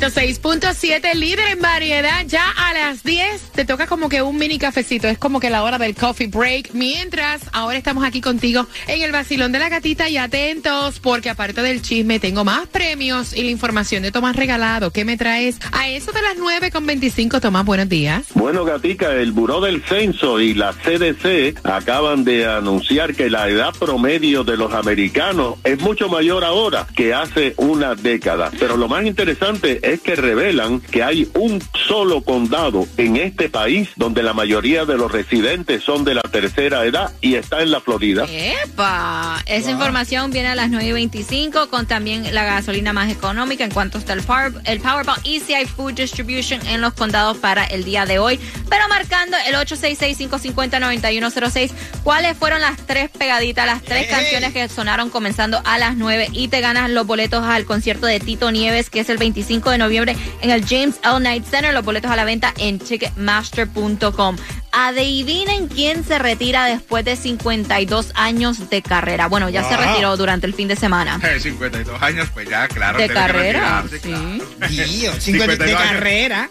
106.7, líder en variedad. Ya a las 10 te toca como que un mini cafecito. Es como que la hora del coffee break. Mientras, ahora estamos aquí contigo en el vacilón de la gatita y atentos porque aparte del chisme tengo más premios y la información de Tomás Regalado. ¿Qué me traes? A eso de las 9 con 25, Tomás, buenos días. Bueno, Gatica, el Buró del Censo y la CDC acaban de anunciar que la edad promedio de los americanos es mucho mayor ahora que hace una década. Pero lo más interesante es que revelan que hay un solo condado en este país donde la mayoría de los residentes son de la tercera edad y está en la Florida. ¡Epa! Esa información viene a las 9 y 25 con también la gasolina más económica en cuanto está el, Power, el Powerball y si hay Food Distribution en los condados para el día de hoy. Pero marcando el 866-550-9106, ¿cuáles fueron las tres pegaditas, las tres canciones que sonaron comenzando a las 9 y te ganas los boletos al concierto de Tito Nieves, que es el 25 de noviembre en el James L. Knight Center. Los boletos a la venta en ticketmaster.com. Adivinen quién se retira después de 52 años de carrera. Bueno, ya se Wow. retiró durante el fin de semana. Eh, 52 años, pues ya, claro. De carrera, sí. claro. 50 de 52 años. carrera.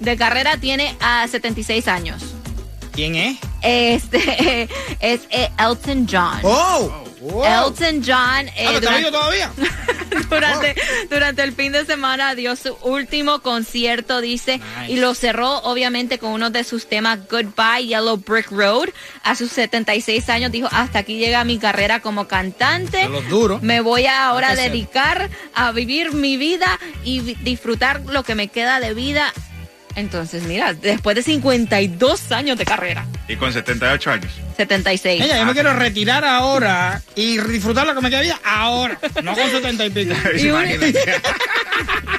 De carrera tiene a 76 años. ¿Quién es? Este es eh, Elton John. ¡Oh! Wow. Elton John eh, Ah, ¿pero ¿Está durante- todavía? durante, durante el fin de semana dio su último concierto, dice, Nice. y lo cerró obviamente con uno de sus temas Goodbye Yellow Brick Road. A sus 76 años dijo, hasta aquí llega mi carrera como cantante. Los duros. Me voy a ahora ser. dedicar a vivir mi vida y disfrutar lo que me queda de vida. Entonces, mira, después de 52 años de carrera, Y con 78 años. 76. Ella, yo Ah, me quiero sí. retirar ahora y disfrutar lo que me queda de vida ahora. No con 70 y pico. Y una- Imagínate.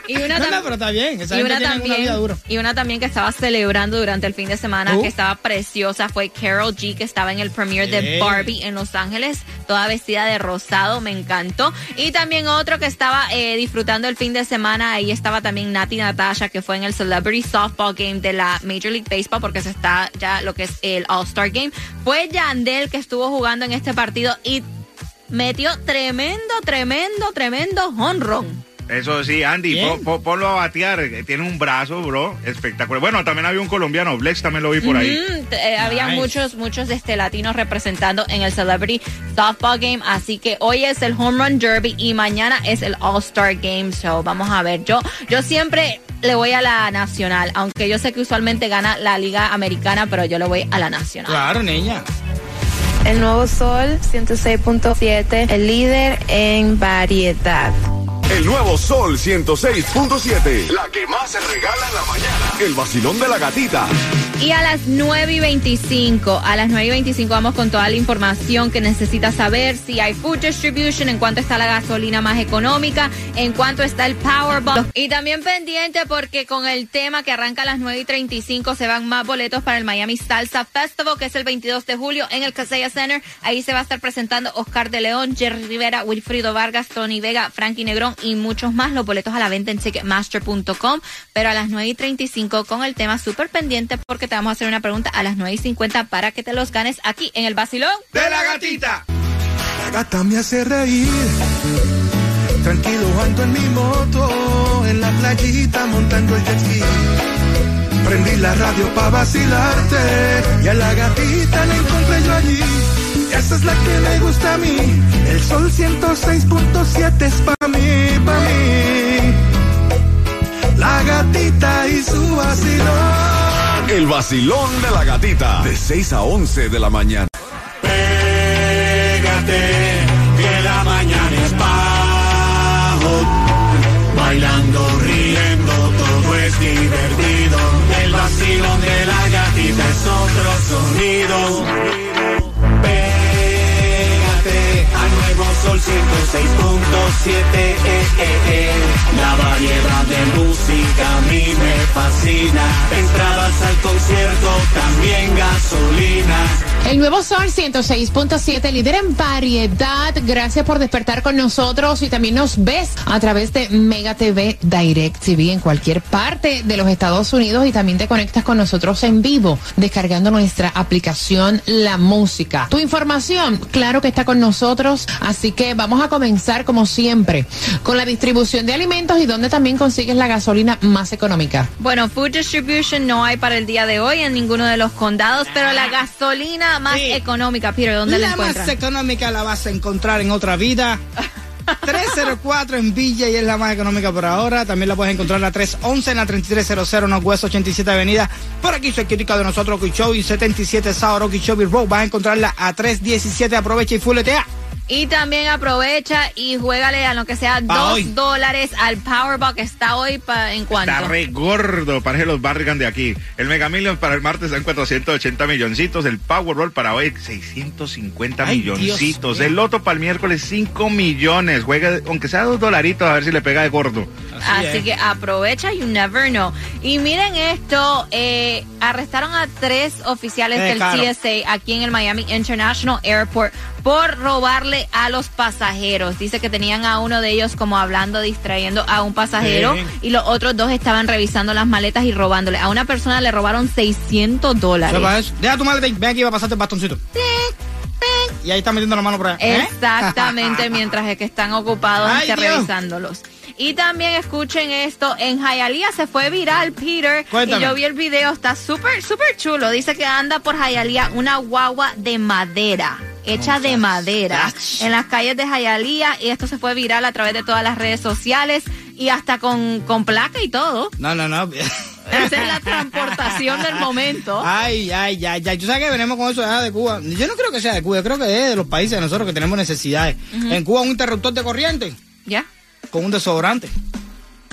Y una No, tam- no, pero está bien. Esa y una una también dura. y una también que estaba celebrando durante el fin de semana Uh. que estaba preciosa fue Carol G que estaba en el premiere de. Barbie en Los Ángeles toda vestida de rosado me encantó y también otro que estaba eh, disfrutando el fin de semana ahí estaba también Nati Natasha que fue en el Celebrity Softball Game de la Major League Baseball porque se está ya lo que es el All Star Game fue Yandel que estuvo jugando en este partido y metió tremendo tremendo tremendo honrón Eso sí, Andy, po- po- ponlo a batear. que Tiene un brazo, bro, espectacular. Bueno, también había un colombiano, Blex también lo vi por ahí. Eh, Había muchos, muchos este, latinos representando en el Celebrity Softball Game. Así que hoy es el Home Run Derby y mañana es el All Star Game. So vamos a ver. Yo, yo siempre le voy a la nacional, aunque yo sé que usualmente gana la Liga Americana, pero yo le voy a la nacional. Claro, niña. El nuevo Sol 106.7, el líder en variedad. El nuevo Sol 106.7. La que más se regala en la mañana. El vacilón de la gatita. Y a las 9 y 25, a las 9 y 25 vamos con toda la información que necesitas saber, si hay food distribution, en cuánto está la gasolina más económica, en cuánto está el Powerball. Y también pendiente porque con el tema que arranca a las 9 y 35 se van más boletos para el Miami Salsa Festival, que es el 22 de julio en el Casella Center. Ahí se va a estar presentando Oscar de León, Jerry Rivera, Wilfrido Vargas, Tony Vega, Frankie Negrón y muchos más. Los boletos a la venta en Ticketmaster.com. Pero a las 9 y 35 con el tema súper pendiente porque te vamos a hacer una pregunta a las 9 y 50 para que te los ganes aquí en el Basilón. De la gatita. La gata me hace reír. Tranquilo ando en mi moto, en la playita montando el jet ski. Prendí la radio pa' vacilarte y a la gatita la encontré yo allí. Esa es la que me gusta a mí. El sol 106.7 es pa' mí, pa' mí. La gatita y su vacilón. El vacilón de la gatita. De 6 a 11 de la mañana. Pégate, que la mañana es bajo. Bailando, riendo, todo es divertido. El vacilón de la gatita es otro sonido. Eh, eh, eh. La variedad de música a mí me fascina. Entradas al concierto, también gasolina. El nuevo Sol 106.7, líder en variedad. Gracias por despertar con nosotros y también nos ves a través de Mega TV Direct TV en cualquier parte de los Estados Unidos y también te conectas con nosotros en vivo descargando nuestra aplicación La Música. Tu información, claro que está con nosotros, así que vamos a comenzar como siempre con la distribución de alimentos y donde también consigues la gasolina más económica. Bueno, food distribution no hay para el día de hoy en ninguno de los condados, pero la gasolina más Sí. económica, Peter, ¿dónde la, La más encuentras? económica la vas a encontrar en otra vida. 304 en Villa y es la más económica por ahora. También la puedes encontrar en la 311 en la 3300 Northwest 87 Avenida. Por aquí cerquita de nosotros, Kichobi 77 South Okeechobee Road. Vas a encontrarla a 317. Aprovecha y fuletea. Y también aprovecha y juégale a lo que sea Pa' dos hoy. dólares al Powerball que está hoy pa- en cuanto. Está re gordo, parece los Barrigan de aquí. El Mega Million para el martes está en 480 milloncitos. El Powerball para hoy 650 Ay, milloncitos. Dios el Loto para el miércoles 5 millones. Juega, aunque sea dos dolaritos, a ver si le pega de gordo. Así es. que aprovecha, you never know. Y miren esto, eh, arrestaron a tres oficiales Eh, del claro. TSA aquí en el Miami International Airport por robarle a los pasajeros. Dice que tenían a uno de ellos como hablando, distrayendo a un pasajero y los otros dos estaban revisando las maletas y robándole. A una persona le robaron 600 dólares. Deja tu maleta y ven aquí va a pasarte el bastoncito. Y ahí está metiendo la mano por allá. ¿eh? Exactamente, mientras es que están ocupados Ay, este, revisándolos. Y también escuchen esto, en Hialeah se fue viral, Peter, Cuéntame. y yo vi el video, está súper, súper chulo. Dice que anda por Hialeah una guagua de madera, hecha de madera, en las calles de Hialeah, y esto se fue viral a través de todas las redes sociales, y hasta con, con placa y todo. No, no, no. Esa es la transportación del momento. Ay, ay, ay, ay. Tú sabes que venimos con eso allá de Cuba. Yo no creo que sea de Cuba, yo creo que es de los países de nosotros que tenemos necesidades. En Cuba un interruptor de corriente ¿Ya? con un desodorante.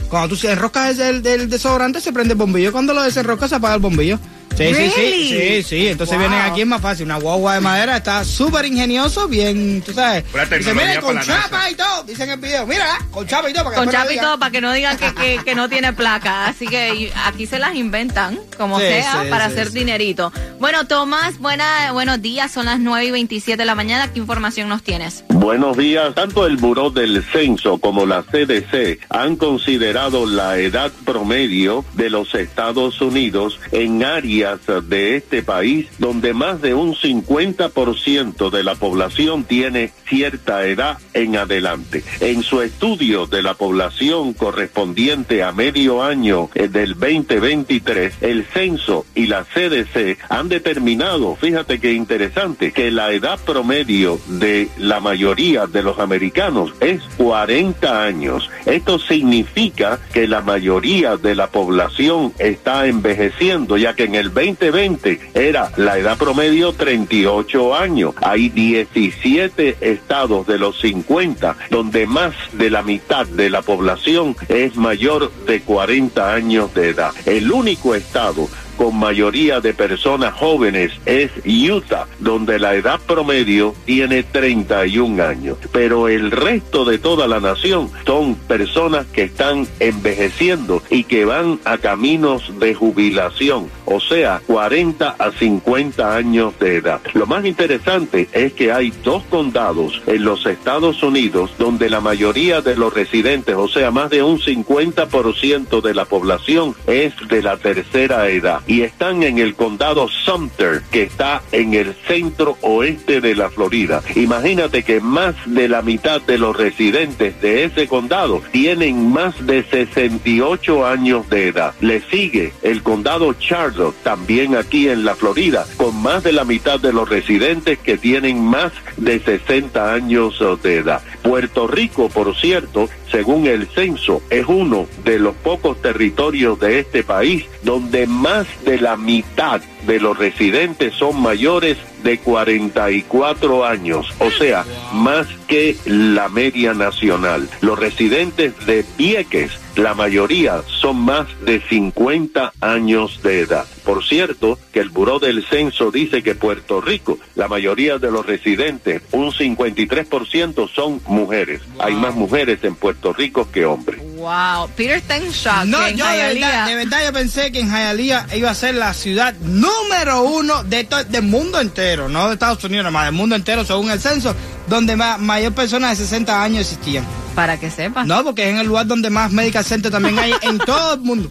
Cuando tú enroscas el, del desodorante se prende el bombillo. Cuando lo desenroscas se apaga el bombillo. Sí, sí, sí, sí, sí. Entonces Wow. vienen aquí es más fácil. Una guagua de madera está súper ingenioso, bien, tú sabes. Dice, mira, con chapa NASA". y todo. Dicen en el video, mira, con chapa y todo. Para que Con chapa y digan. todo para que no digan que, que- que no tiene placa. Así que aquí se las inventan, como Sí, sea, sí, para sí, hacer sí. dinerito. Bueno, Tomás, buena, buenos días. Son las 9 y 27 de la mañana. ¿Qué información nos tienes? Buenos días. Tanto el Buró del Censo como la CDC han considerado la edad promedio de los Estados Unidos en áreas de este país donde más de un 50% de la población tiene cierta edad en adelante. En su estudio de la población correspondiente a medio año eh, del 2023, el censo y la CDC han determinado, fíjate qué interesante, que la edad promedio de la mayoría de los americanos es 40 años. Esto significa que la mayoría de la población está envejeciendo, ya que en el 2020 era la edad promedio 38 años. Hay 17 estados de los 50 donde más de la mitad de la población es mayor de 40 años de edad. El único estado con mayoría de personas jóvenes es Utah, donde la edad promedio tiene 31 años. Pero el resto de toda la nación son personas que están envejeciendo y que van a caminos de jubilación, o sea, 40 a 50 años de edad. Lo más interesante es que hay dos condados en los Estados Unidos donde la mayoría de los residentes, o sea, más de un 50% de la población es de la tercera edad y están en el condado Sumter, que está en el centro oeste de la Florida. Imagínate que más de la mitad de los residentes de ese condado tienen más de 68 años de edad. Le sigue el condado Charlotte, también aquí en la Florida, con más de la mitad de los residentes que tienen más de 60 años de edad. Puerto Rico, por cierto, según el censo, es uno de los pocos territorios de este país donde más de la mitad de los residentes son mayores de 44 años, o sea, más que la media nacional. Los residentes de Vieques, la mayoría son más de 50 años de edad. Por cierto, que el Buró del Censo dice que Puerto Rico, la mayoría de los residentes, un 53% son mujeres. Hay más mujeres en Puerto Rico que hombres. Wow, Peter está en shock. No, en yo de verdad, de verdad yo pensé que en Hialeah iba a ser la ciudad número uno de del mundo entero, no de Estados Unidos, nada más del mundo entero según el censo, donde ma- mayor personas de 60 años existían. Para que sepa. No, porque es en el lugar donde más medical center también hay en todo el mundo.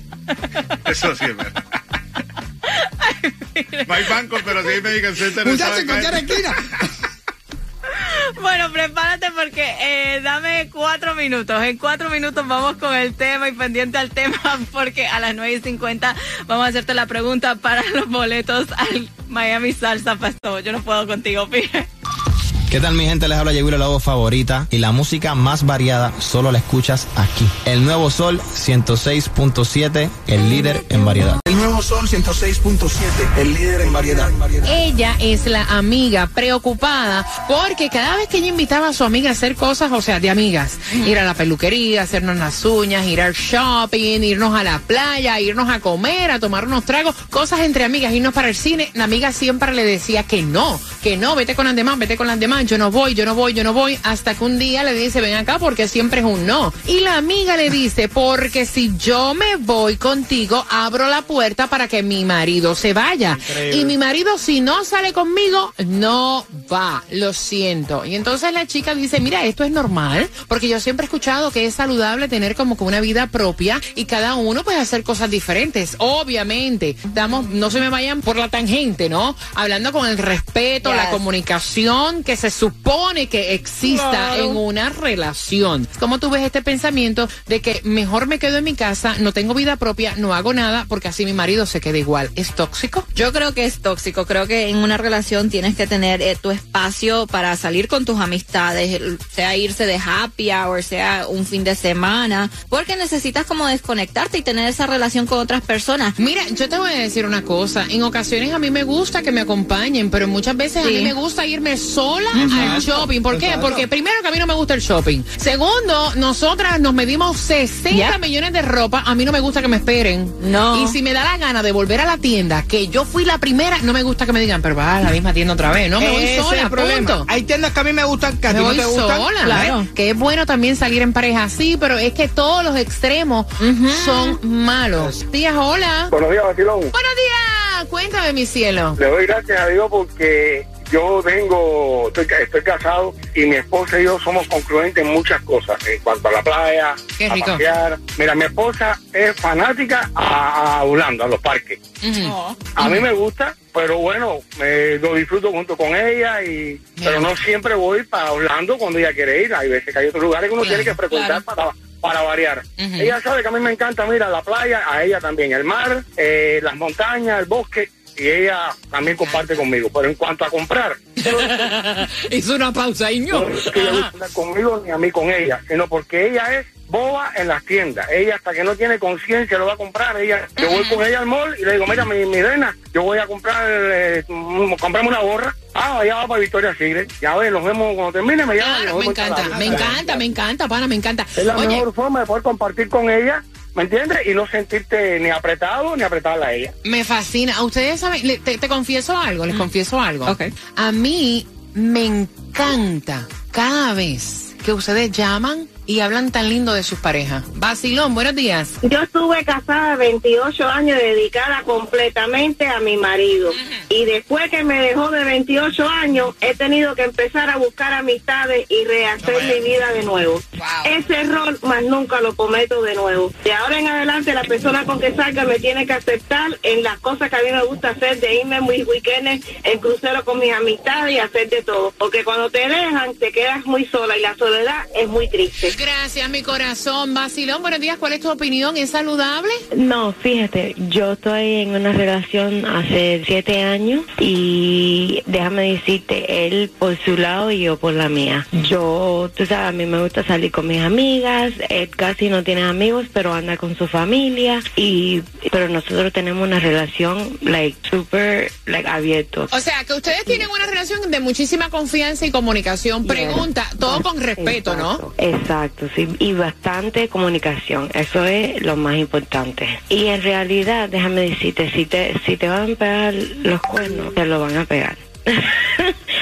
Eso sí es verdad. No hay bancos, pero sí hay medical center. en Muchachos, en cualquier esquina. Bueno, prepárate porque eh, dame cuatro minutos. En cuatro minutos vamos con el tema y pendiente al tema porque a las 9 y 50 vamos a hacerte la pregunta para los boletos al Miami Salsa Festival. Yo no puedo contigo, Pire. ¿Qué tal mi gente? Les habla Yehuila, la voz favorita y la música más variada solo la escuchas aquí. El Nuevo Sol 106.7, el líder en variedad. El nuevo Sol 106.7, el líder en variedad. Ella es la amiga preocupada porque cada vez que ella invitaba a su amiga a hacer cosas, o sea, de amigas, ir a la peluquería, hacernos las uñas, ir al shopping, irnos a la playa, irnos a comer, a tomar unos tragos, cosas entre amigas, irnos para el cine, la amiga siempre le decía que no, que no, vete con las demás, vete con las demás, yo no voy, yo no voy, yo no voy, hasta que un día le dice, ven acá porque siempre es un no. Y la amiga le dice, porque si yo me voy contigo, abro la puerta para que mi marido se vaya. Increíble. Y mi marido si no sale conmigo, no va, lo siento. Y entonces la chica dice, mira, esto es normal, porque yo siempre he escuchado que es saludable tener como que una vida propia y cada uno puede hacer cosas diferentes. Obviamente, damos, no se me vayan por la tangente, ¿no? Hablando con el respeto, la comunicación que se supone que exista Claro. en una relación. ¿Cómo tú ves este pensamiento de que mejor me quedo en mi casa, no tengo vida propia, no hago nada, porque así mi marido se queda igual? ¿Es tóxico? Yo creo que es tóxico. Creo que en una relación tienes que tener eh, tu espacio para salir con tus amistades, sea irse de happy hour, sea un fin de semana, porque necesitas como desconectarte y tener esa relación con otras personas. Mira, yo te voy a decir una cosa. En ocasiones a mí me gusta que me acompañen, pero muchas veces a mí me gusta irme sola Al shopping. ¿Por qué? Exacto. Porque primero que a mí no me gusta el shopping. Segundo, nosotras nos medimos 60 millones de ropa. A mí no me gusta que me esperen. No. Y si me da la gana de volver a la tienda, que yo fui la primera, no me gusta que me digan, pero vas a la misma tienda otra vez. No, me voy sola, el problema. punto. Hay tiendas que a mí me gustan, que a Me ti no te gustan. sola, Claro. ¿eh? Que es bueno también salir en pareja, sí, pero es que todos los extremos son malos. Días, hola. Buenos días, Batilón. Buenos días. Cuéntame, mi cielo. Le doy gracias a Dios porque yo vengo, estoy, ca- estoy casado y mi esposa y yo somos concluentes en muchas cosas, en cuanto a la playa, Qué a rico. pasear. Mira, mi esposa es fanática a, a Holanda, a los parques. A mí me gusta, pero bueno, me lo disfruto junto con ella y pero no siempre voy para Orlando cuando ella quiere ir. Hay veces que hay otros lugares que uno tiene que frecuentar para para variar. Ella sabe que a mí me encanta, mira, la playa, a ella también, el mar, eh, las montañas, el bosque, y ella también comparte conmigo. Pero en cuanto a comprar, Hizo una pausa y no es que ella conmigo ni a mí con ella, sino porque ella es boba en las tiendas. Ella hasta que no tiene conciencia lo va a comprar. Ella, yo voy con ella al mall y le digo, mira, mi, mi reina, yo voy a comprar, eh, mm, comprarme una gorra. Ah, allá va para Victoria Secret. Ya ves, nos vemos cuando termine, me y nos Claro, me encanta, me encanta, me encanta, pana, me encanta. Es la Oye, mejor forma de poder compartir con ella ¿me entiendes? Y no sentirte ni apretado ni apretarla a ella. Me fascina. Ustedes saben, le- te, te confieso algo, les confieso algo. A mí me encanta cada vez que ustedes llaman y hablan tan lindo de sus parejas. Basilón, buenos días. Yo estuve casada 28 años dedicada completamente a mi marido. Y después que me dejó de 28 años, he tenido que empezar a buscar amistades y rehacer mi vida de nuevo. Ese error más nunca lo cometo de nuevo. De ahora en adelante, la persona con que salga me tiene que aceptar en las cosas que a mí me gusta hacer, de irme mis weekends en crucero con mis amistades y hacer de todo. Porque cuando te dejan, te quedas muy sola y la soledad es muy triste. Gracias, mi corazón. Basilón, buenos días. ¿Cuál es tu opinión? ¿Es saludable? No, fíjate, yo estoy en una relación hace siete años y déjame decirte, él por su lado y yo por la mía. Yo, tú sabes, a mí me gusta salir con mis amigas, él casi no tiene amigos, pero anda con su familia y, pero nosotros tenemos una relación, like, super, like, abierto. O sea, que ustedes tienen una relación de muchísima confianza y comunicación. Pregunta, todo con respeto, ¿no? Exacto, sí, y bastante comunicación, eso es lo más importante. Y en realidad, déjame decirte, si te, si te van a pegar los cuernos, te lo van a pegar.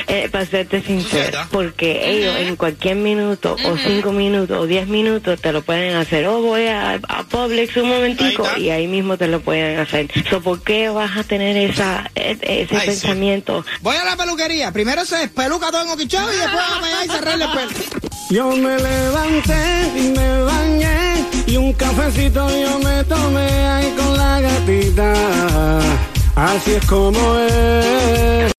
Eh, para serte sincero, porque ellos en cualquier minuto o cinco minutos o diez minutos te lo pueden hacer. O voy a, a Publix un momentico y ahí mismo te lo pueden hacer. So, ¿Por qué vas a tener esa, e- ese Ay, sí. pensamiento? Voy a la peluquería. Primero se peluca todo en oquichado y después vamos allá y cerrarle el pelo. Yo me levanté y me bañé y un cafecito yo me tomé ahí con la gatita. Así es como es.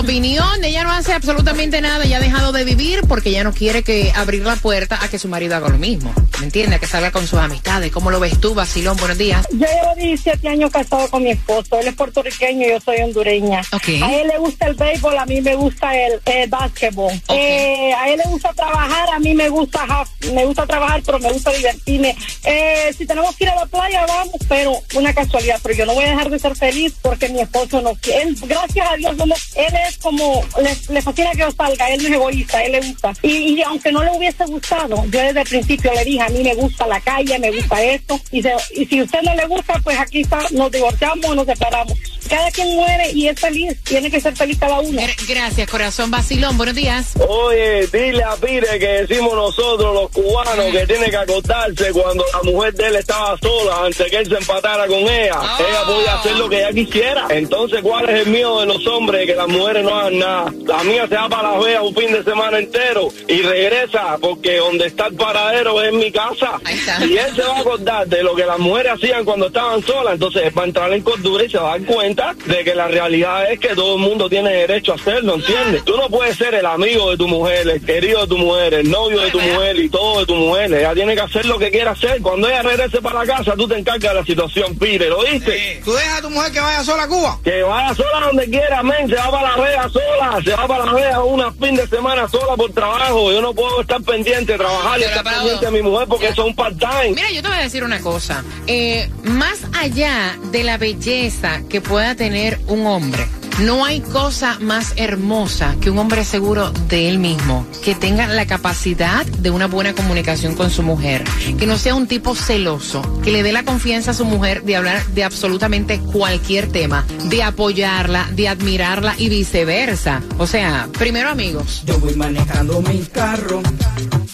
Opinión, ella no hace absolutamente nada, ella ha dejado de vivir porque ella no quiere que abrir la puerta a que su marido haga lo mismo. ¿Me entiendes? Que salga con sus amistades. ¿Cómo lo ves tú, Basilón? Buenos días. Yo llevo 17 años casado con mi esposo. Él es puertorriqueño y yo soy hondureña. A él le gusta el béisbol, a mí me gusta el, el básquetbol. Eh, a él le gusta trabajar, a mí me gusta me gusta trabajar, pero me gusta divertirme. Eh, si tenemos que ir a la playa, vamos, pero una casualidad. Pero yo no voy a dejar de ser feliz porque mi esposo no quiere. Él, gracias a Dios, él es como, le, le fascina que yo salga, él no es egoísta, él le gusta. Y, aunque no le hubiese gustado, yo desde el principio le dije, a mí me gusta la calle, me gusta esto. Y, se- y si usted no le gusta, pues aquí está, nos divorciamos nos separamos. Cada quien muere y es feliz, tiene que ser feliz cada uno. Gracias, corazón. Basilón, buenos días. Oye, dile a Pire que decimos nosotros los cubanos que tiene que acostarse cuando la mujer de él estaba sola antes que él se empatara con ella. Ella podía hacer lo que ella quisiera. Entonces, ¿cuál es el miedo de los hombres? Que las mujeres no hagan nada. La mía se va para Las Vegas un fin de semana entero y regresa porque donde está el paradero es mi casa. Y él se va a acordar de lo que las mujeres hacían cuando estaban solas. Entonces, él va a entrar en cordura y se va a dar cuenta de que la realidad es que todo el mundo tiene derecho a hacerlo, ¿entiendes? Tú no puedes ser el amigo de tu mujer, el querido de tu mujer, el novio de tu mujer y todo de tu mujer. Ella tiene que hacer lo que quiera hacer. Cuando ella regrese para la casa, tú te encargas de la situación, Pire, ¿lo viste? ¿Tú dejas a tu mujer que vaya sola a Cuba? Que vaya sola donde quiera, men, se va para la Vega sola, se va para la Vega una fin de semana sola por trabajo. Yo no puedo estar pendiente, trabajar y estar pendiente de mi mujer porque eso es un part-time. Mira, yo te voy a decir una cosa. Eh, más allá de la belleza que pueda tener un hombre, no hay cosa más hermosa que un hombre seguro de él mismo, que tenga la capacidad de una buena comunicación con su mujer, que no sea un tipo celoso, que le dé la confianza a su mujer de hablar de absolutamente cualquier tema, de apoyarla, de admirarla y viceversa. O sea, primero amigos. Yo voy manejando mi carro,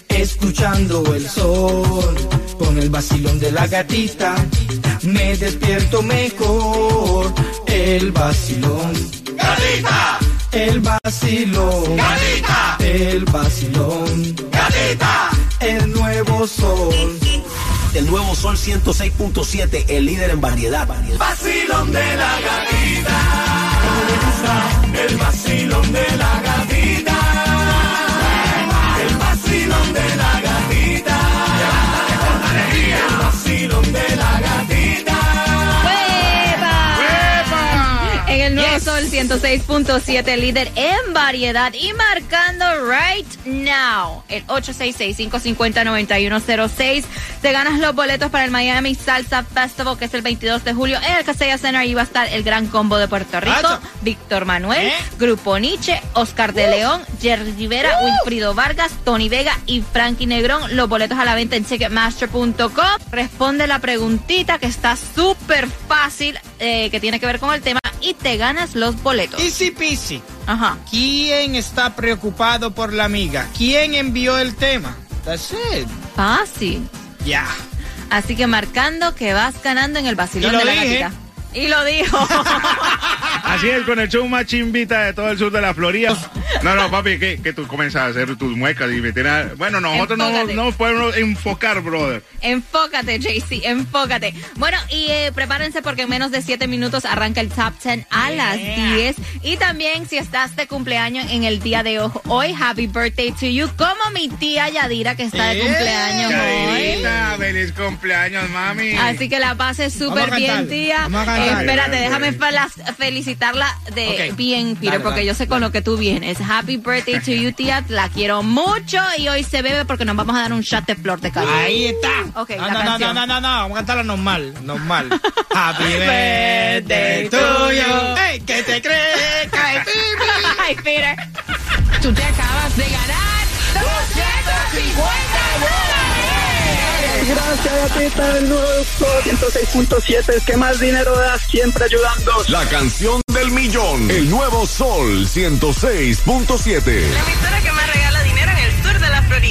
escuchando el sol, con el vacilón de la gatita, me despierto mejor. El vacilón. Gatita. El vacilón. Gatita. El vacilón. Gatita. El nuevo sol. El nuevo Sol 106.7, el líder en variedad. Vacilón de la gatita. El vacilón de la gatita. 106.7, líder en variedad y marcando right now el 866-550-9106. Te ganas los boletos para el Miami Salsa Festival, que es el 22 de julio en el Casella Center. Ahí va a estar el gran combo de Puerto Rico, Víctor Manuel, ¿Eh? Grupo Nietzsche, Oscar de León, Jerry Rivera, Wilfrido Vargas, Tony Vega y Frankie Negrón. Los boletos a la venta en Ticketmaster.com. Responde la preguntita que está súper fácil, eh, que tiene que ver con el tema, y te ganas los boletos. Easy peasy. Ajá. ¿Quién está preocupado por la amiga? ¿Quién envió el tema? That's it. Fácil. Ya. Así que marcando que vas ganando en el vacilón de la dije. gatita. Y lo dijo. Así es, con el show más chimbita de todo el sur de la Florida. No, no, papi, que, que tú comienzas a hacer tus muecas y meter a- Bueno, nosotros no no podemos enfocar, brother. Enfócate, JC, enfócate. Bueno, y eh, prepárense porque en menos de 7 minutos arranca el Top 10 a las 10. Y también, si estás de cumpleaños en el día de hoy, hoy, happy birthday to you, como mi tía Yadira, que está de cumpleaños hoy. Yadira, feliz cumpleaños, mami. Así que la pases súper bien, tía. Vamos a cantar. Eh, espérate, déjame felicitarla de bien, Peter, Dale, porque dale, yo sé con lo que tú vienes. Happy birthday to you, tía. La quiero mucho y hoy se bebe porque nos vamos a dar un shot de flor de café. Ahí está. Ok, no, la no, no, canción. no, no, no, vamos a cantarla normal, normal. Happy birthday to you. Hey, ¿qué te crees? Cae, Ay, Peter. Tú te acabas de ganar 250 dólares. Gracias a ti, el nuevo sol 106.7, es que más dinero da, siempre ayudando. La canción del millón, el nuevo Sol 106.7. La emisora que más regala dinero en el sur de la Florida.